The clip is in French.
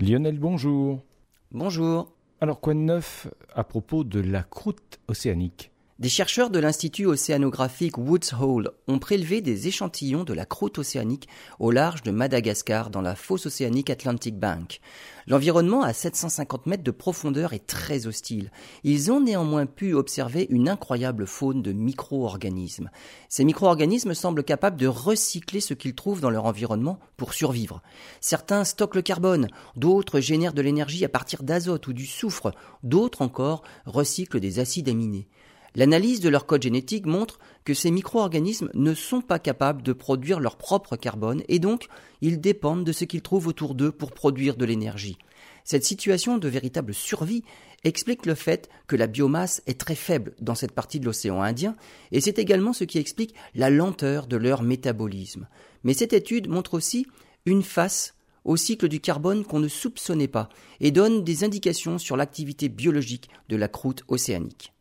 Lionel, bonjour. Bonjour. Alors quoi de neuf à propos de la croûte océanique? Des chercheurs de l'Institut océanographique Woods Hole ont prélevé des échantillons de la croûte océanique au large de Madagascar dans la fosse océanique Atlantic Bank. L'environnement à 750 mètres de profondeur est très hostile. Ils ont néanmoins pu observer une incroyable faune de micro-organismes. Ces micro-organismes semblent capables de recycler ce qu'ils trouvent dans leur environnement pour survivre. Certains stockent le carbone, d'autres génèrent de l'énergie à partir d'azote ou du soufre, d'autres encore recyclent des acides aminés. L'analyse de leur code génétique montre que ces micro-organismes ne sont pas capables de produire leur propre carbone et donc ils dépendent de ce qu'ils trouvent autour d'eux pour produire de l'énergie. Cette situation de véritable survie explique le fait que la biomasse est très faible dans cette partie de l'océan Indien et c'est également ce qui explique la lenteur de leur métabolisme. Mais cette étude montre aussi une face au cycle du carbone qu'on ne soupçonnait pas et donne des indications sur l'activité biologique de la croûte océanique.